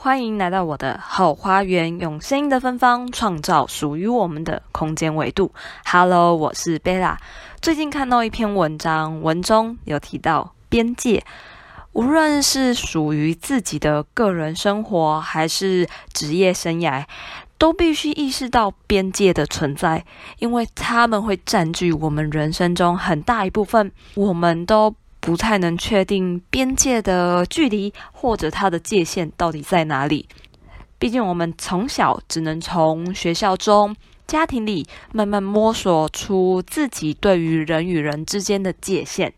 欢迎来到我的后花园，用声音的芬芳创造属于我们的空间维度。Hello，我是 Bella。最近看到一篇文章，文中有提到边界，无论是属于自己的个人生活，还是职业生涯，都必须意识到边界的存在，因为他们会占据我们人生中很大一部分，我们都不太能确定边界的距离或者它的界限到底在哪里。毕竟我们从小只能从学校中、家庭里慢慢摸索出自己对于人与人之间的界限。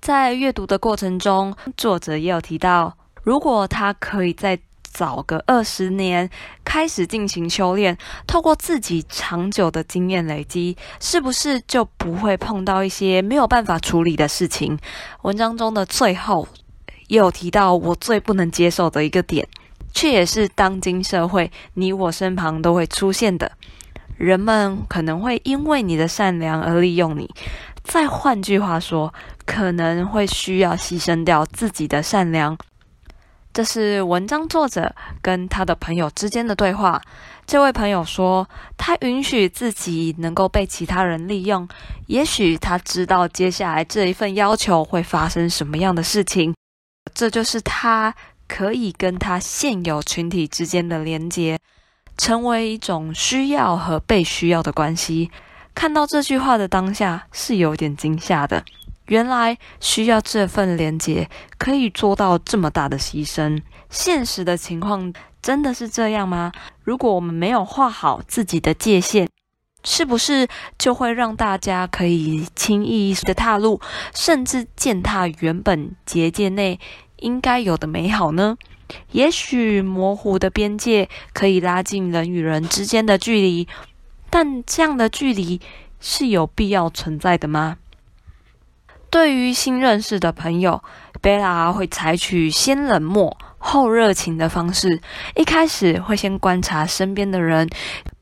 在阅读的过程中，作者也有提到，如果他可以在早个二十年开始进行修炼，透过自己长久的经验累积，是不是就不会碰到一些没有办法处理的事情？文章中的最后也有提到我最不能接受的一个点，却也是当今社会你我身旁都会出现的，人们可能会因为你的善良而利用你，再换句话说，可能会需要牺牲掉自己的善良。这是文章作者跟他的朋友之间的对话。这位朋友说，他允许自己能够被其他人利用，也许他知道接下来这一份要求会发生什么样的事情。这就是他可以跟他现有群体之间的连接，成为一种需要和被需要的关系。看到这句话的当下，是有点惊吓的。原来需要这份连结，可以做到这么大的牺牲。现实的情况真的是这样吗？如果我们没有画好自己的界限，是不是就会让大家可以轻易的踏入，甚至践踏原本结界内应该有的美好呢？也许模糊的边界可以拉近人与人之间的距离，但这样的距离是有必要存在的吗？对于新认识的朋友，贝拉会采取先冷漠后热情的方式。一开始会先观察身边的人，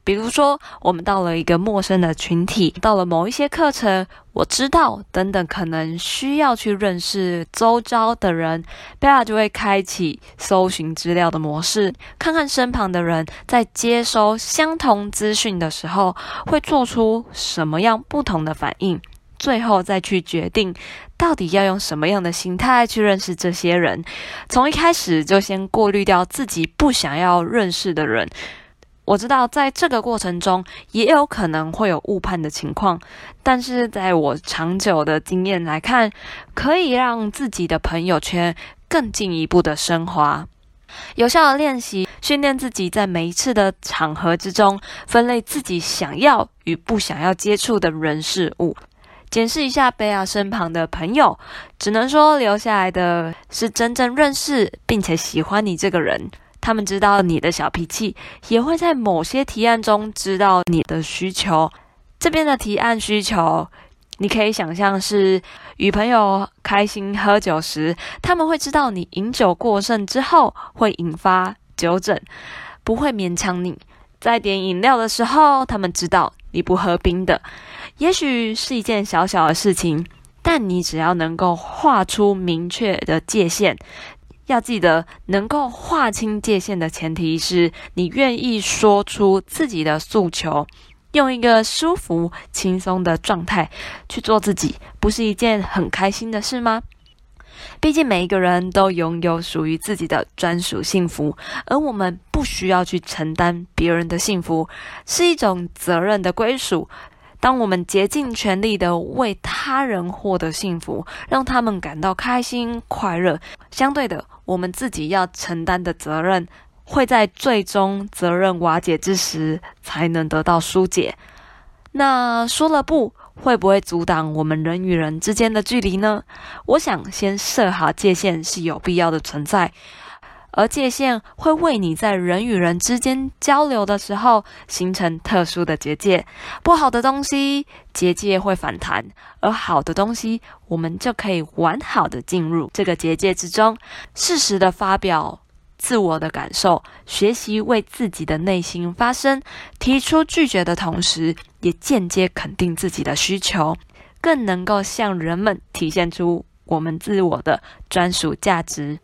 比如说我们到了一个陌生的群体，到了某一些课程，我知道等等，可能需要去认识周遭的人，贝拉就会开启搜寻资料的模式，看看身旁的人在接收相同资讯的时候会做出什么样不同的反应。最后再去决定，到底要用什么样的心态去认识这些人。从一开始就先过滤掉自己不想要认识的人。我知道在这个过程中也有可能会有误判的情况，但是在我长久的经验来看，可以让自己的朋友圈更进一步的升华。有效的练习，训练自己在每一次的场合之中，分类自己想要与不想要接触的人事物。检视一下贝亚身旁的朋友，只能说留下来的是真正认识并且喜欢你这个人。他们知道你的小脾气，也会在某些提案中知道你的需求。这边的提案需求，你可以想象是与朋友开心喝酒时，他们会知道你饮酒过剩之后会引发酒疹，不会勉强你。在点饮料的时候，他们知道你不喝冰的。也许是一件小小的事情，但你只要能够画出明确的界限，要记得能够划清界限的前提是你愿意说出自己的诉求，用一个舒服、轻松的状态去做自己，不是一件很开心的事吗？毕竟每一个人都拥有属于自己的专属幸福，而我们不需要去承担别人的幸福，是一种责任的归属。当我们竭尽全力的为他人获得幸福，让他们感到开心快乐，相对的，我们自己要承担的责任，会在最终责任瓦解之时才能得到疏解。那说了不，会不会阻挡我们人与人之间的距离呢？我想先设好界限是有必要的存在。而界限会为你在人与人之间交流的时候形成特殊的结界，不好的东西结界会反弹，而好的东西我们就可以完好的进入这个结界之中，适时的发表自我的感受，学习为自己的内心发声，提出拒绝的同时，也间接肯定自己的需求，更能够向人们体现出我们自我的专属价值。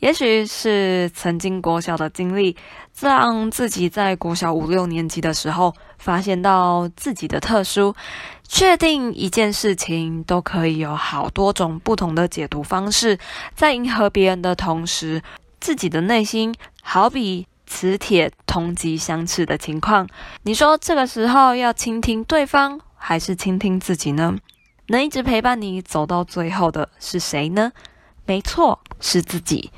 也许是曾经国小的经历，让自己在国小五六年级的时候发现到自己的特殊，确定一件事情都可以有好多种不同的解读方式，在迎合别人的同时，自己的内心好比磁铁同极相斥的情况。你说这个时候要倾听对方，还是倾听自己呢？能一直陪伴你走到最后的是谁呢？没错，是自己。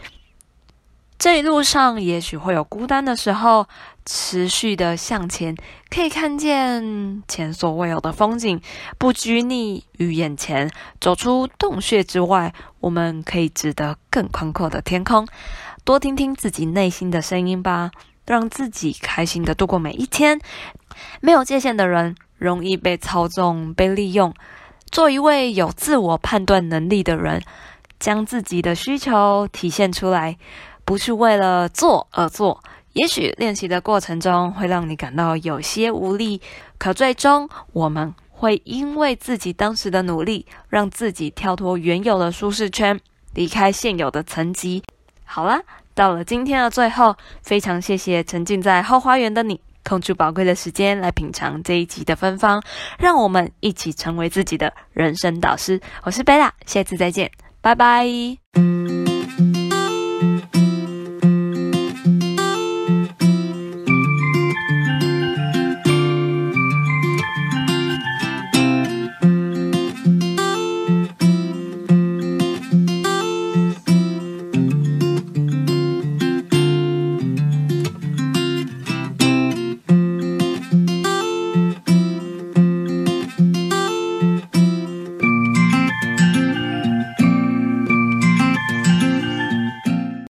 这一路上也许会有孤单的时候，持续的向前，可以看见前所未有的风景，不拘泥于眼前，走出洞穴之外，我们可以值得更宽阔的天空。多听听自己内心的声音吧，让自己开心的度过每一天。没有界限的人，容易被操纵、被利用。做一位有自我判断能力的人，将自己的需求体现出来。不是为了做而做，也许练习的过程中会让你感到有些无力，可最终我们会因为自己当时的努力，让自己跳脱原有的舒适圈，离开现有的层级。好啦，到了今天的最后，非常谢谢沉浸在后花园的你，空出宝贵的时间来品尝这一集的芬芳，让我们一起成为自己的人生导师。我是贝拉，下次再见，拜拜。